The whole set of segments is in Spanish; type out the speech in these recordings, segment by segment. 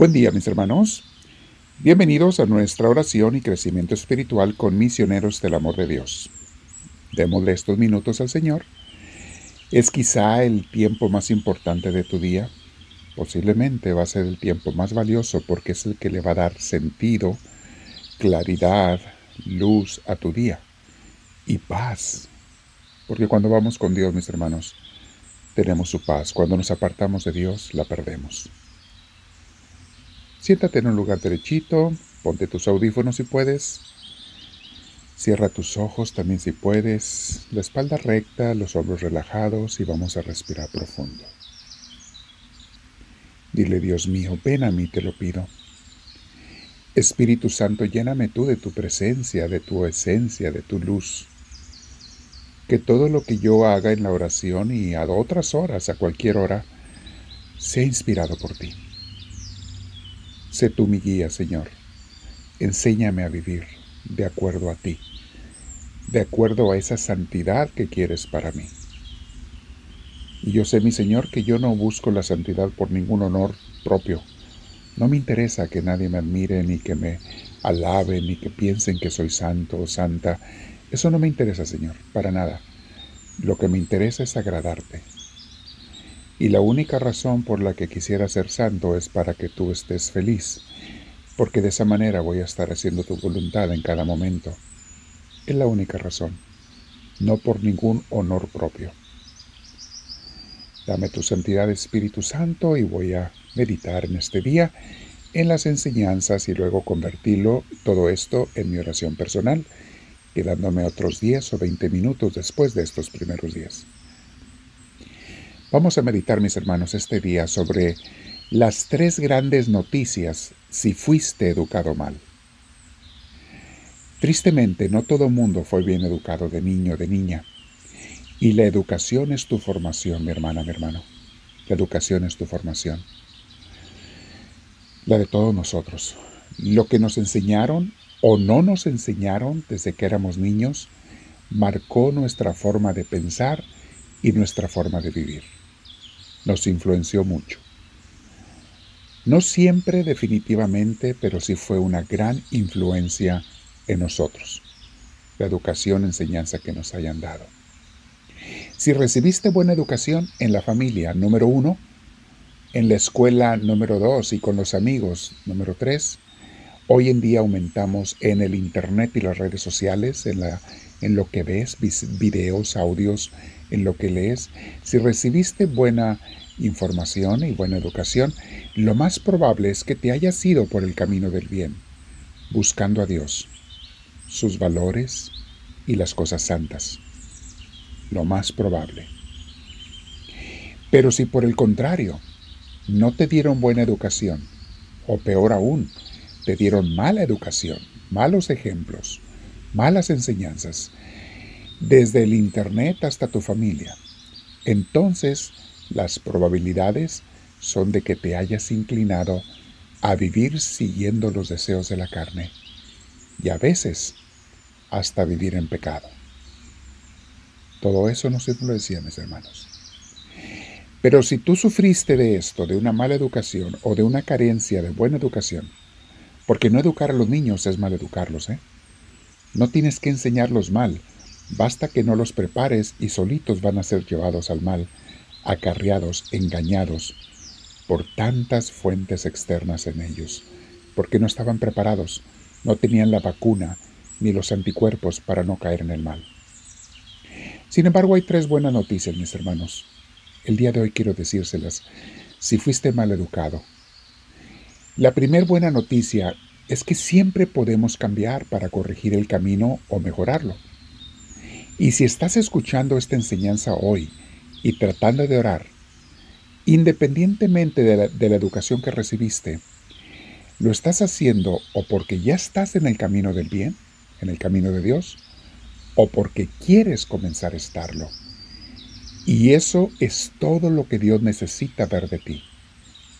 Buen día mis hermanos. Bienvenidos a nuestra oración y crecimiento espiritual con misioneros del amor de Dios. Démosle estos minutos al Señor. Es quizá el tiempo más importante de tu día. Posiblemente va a ser el tiempo más valioso porque es el que le va a dar sentido, claridad, luz a tu día y paz. Porque cuando vamos con Dios, mis hermanos, tenemos su paz. Cuando nos apartamos de Dios, la perdemos. Siéntate en un lugar derechito, ponte tus audífonos si puedes. Cierra tus ojos también si puedes, la espalda recta, los hombros relajados y vamos a respirar profundo. Dile, Dios mío, ven a mí, te lo pido. Espíritu Santo, lléname tú de tu presencia, de tu esencia, de tu luz. Que todo lo que yo haga en la oración y a otras horas, a cualquier hora, sea inspirado por ti. Sé tú mi guía, Señor. Enséñame a vivir de acuerdo a ti, de acuerdo a esa santidad que quieres para mí. Y yo sé, mi Señor, que yo no busco la santidad por ningún honor propio. No me interesa que nadie me admire, ni que me alabe, ni que piensen que soy santo o santa. Eso no me interesa, Señor, para nada. Lo que me interesa es agradarte, y la única razón por la que quisiera ser santo es para que tú estés feliz, porque de esa manera voy a estar haciendo tu voluntad en cada momento. Es la única razón, no por ningún honor propio. Dame tu santidad Espíritu Santo y voy a meditar en este día en las enseñanzas y luego convertirlo todo esto en mi oración personal, quedándome otros 10 o 20 minutos después de estos primeros días. Vamos a meditar, mis hermanos, este día sobre las tres grandes noticias si fuiste educado mal. Tristemente, no todo mundo fue bien educado de niño o de niña. Y la educación es tu formación, mi hermana, mi hermano. La educación es tu formación. La de todos nosotros. Lo que nos enseñaron o no nos enseñaron desde que éramos niños marcó nuestra forma de pensar y nuestra forma de vivir nos influenció mucho. No siempre definitivamente, pero sí fue una gran influencia en nosotros, la educación, enseñanza que nos hayan dado. Si recibiste buena educación en la familia, número uno, en la escuela, número dos, y con los amigos, número tres, hoy en día aumentamos en el Internet y las redes sociales, en, la, en lo que ves, videos, audios, en lo que lees, si recibiste buena información y buena educación, lo más probable es que te hayas ido por el camino del bien, buscando a Dios, sus valores y las cosas santas. Lo más probable. Pero si por el contrario, no te dieron buena educación, o peor aún, te dieron mala educación, malos ejemplos, malas enseñanzas, desde el Internet hasta tu familia, entonces las probabilidades son de que te hayas inclinado a vivir siguiendo los deseos de la carne y a veces hasta vivir en pecado. Todo eso nos influencia, mis hermanos. Pero si tú sufriste de esto, de una mala educación o de una carencia de buena educación, porque no educar a los niños es mal educarlos, ¿eh? No tienes que enseñarlos mal, Basta que no los prepares y solitos van a ser llevados al mal, acarreados, engañados por tantas fuentes externas en ellos, porque no estaban preparados, no tenían la vacuna ni los anticuerpos para no caer en el mal. Sin embargo, hay tres buenas noticias, mis hermanos. El día de hoy quiero decírselas, si fuiste mal educado. La primera buena noticia es que siempre podemos cambiar para corregir el camino o mejorarlo. Y si estás escuchando esta enseñanza hoy y tratando de orar, independientemente de la, educación que recibiste, ¿lo estás haciendo o porque ya estás en el camino del bien, en el camino de Dios, o porque quieres comenzar a estarlo? Y eso es todo lo que Dios necesita ver de ti,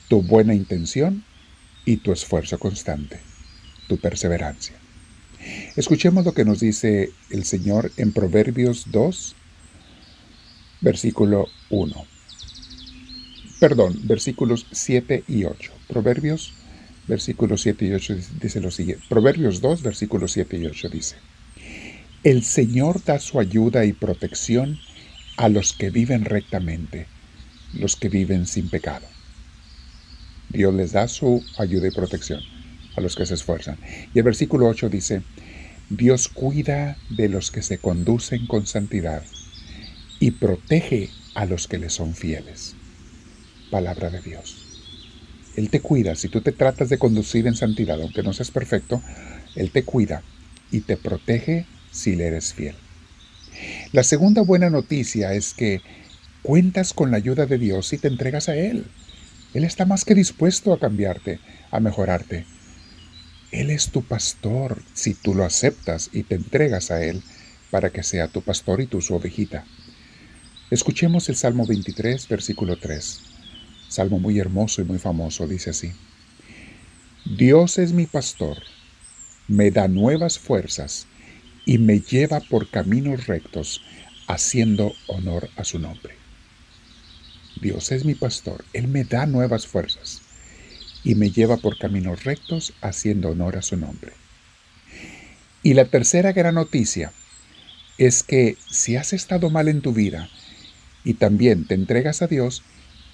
tu buena intención y tu esfuerzo constante, tu perseverancia. Escuchemos lo que nos dice el Señor en Proverbios 2, versículo 1. Perdón, versículos 7 y 8. Proverbios versículos 7 y 8 dice lo siguiente. Proverbios 2, versículos 7 y 8 dice, El Señor da su ayuda y protección a los que viven rectamente, los que viven sin pecado. Dios les da su ayuda y protección a los que se esfuerzan. Y el versículo 8 dice, Dios cuida de los que se conducen con santidad y protege a los que le son fieles. Palabra de Dios. Él te cuida. Si tú te tratas de conducir en santidad, aunque no seas perfecto, Él te cuida y te protege si le eres fiel. La segunda buena noticia es que cuentas con la ayuda de Dios y te entregas a Él. Él está más que dispuesto a cambiarte, a mejorarte. Él es tu pastor si tú lo aceptas y te entregas a Él para que sea tu pastor y tu su ovejita. Escuchemos el Salmo 23, versículo 3. Salmo muy hermoso y muy famoso, dice así. Dios es mi pastor, me da nuevas fuerzas y me lleva por caminos rectos, haciendo honor a su nombre. Dios es mi pastor, Él me da nuevas fuerzas y me lleva por caminos rectos, haciendo honor a su nombre. Y la tercera gran noticia es que si has estado mal en tu vida y también te entregas a Dios,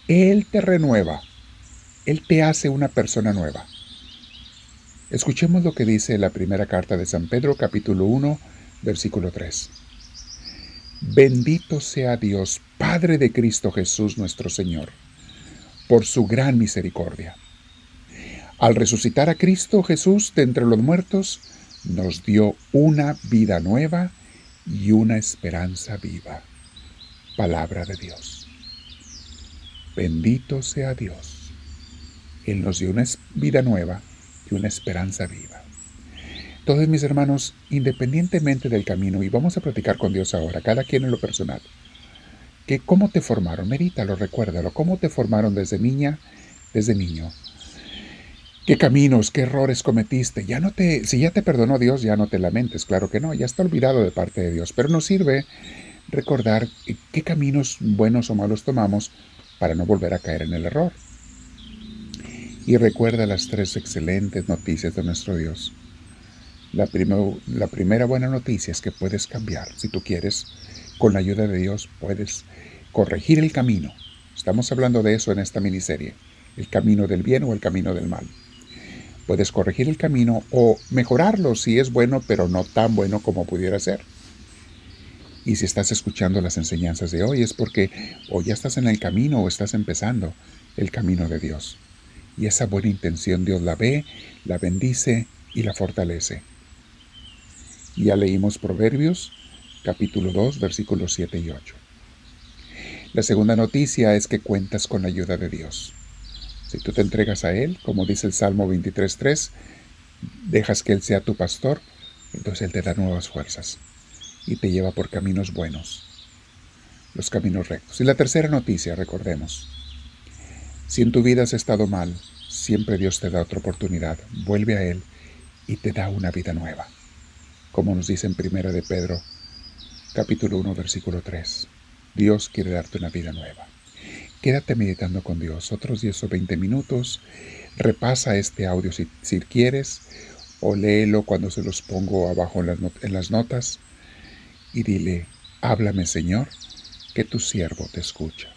él te renueva. Él te hace una persona nueva. Escuchemos lo que dice la primera carta de San Pedro capítulo 1 versículo 3. Bendito sea Dios, Padre de Cristo Jesús nuestro Señor, por su gran misericordia. Al resucitar a Cristo Jesús de entre los muertos, nos dio una vida nueva y una esperanza viva. Palabra de Dios. Bendito sea Dios. Él nos dio una vida nueva y una esperanza viva. Entonces, mis hermanos, independientemente del camino, y vamos a platicar con Dios ahora, cada quien en lo personal, que cómo te formaron, medítalo, recuérdalo, cómo te formaron desde niña, desde niño. ¿Qué caminos, qué errores cometiste? Ya no te, si ya te perdonó Dios, ya no te lamentes, claro que no, ya está olvidado de parte de Dios, pero nos sirve recordar qué caminos buenos o malos tomamos para no volver a caer en el error. Y recuerda las tres excelentes noticias de nuestro Dios. La, la primera buena noticia es que puedes cambiar. Si tú quieres, con la ayuda de Dios, puedes corregir el camino. Estamos hablando de eso en esta miniserie. El camino del bien o el camino del mal. Puedes corregir el camino o mejorarlo si es bueno, pero no tan bueno como pudiera ser. Y si estás escuchando las enseñanzas de hoy es porque o ya estás en el camino o estás empezando el camino de Dios. Y esa buena intención Dios la ve, la bendice y la fortalece. Ya leímos Proverbios capítulo 2 versículos 7 y 8. La segunda noticia es que cuentas con la ayuda de Dios. Si tú te entregas a Él, como dice el Salmo 23.3, dejas que Él sea tu pastor, entonces Él te da nuevas fuerzas y te lleva por caminos buenos, los caminos rectos. Y la tercera noticia, recordemos, si en tu vida has estado mal, siempre Dios te da otra oportunidad, vuelve a Él y te da una vida nueva, como nos dice en Primera de Pedro, capítulo 1, versículo 3. Dios quiere darte una vida nueva. Quédate meditando con Dios otros 10 o 20 minutos. Repasa este audio si, quieres o léelo cuando se los pongo abajo en las notas y dile, háblame Señor, que tu siervo te escucha.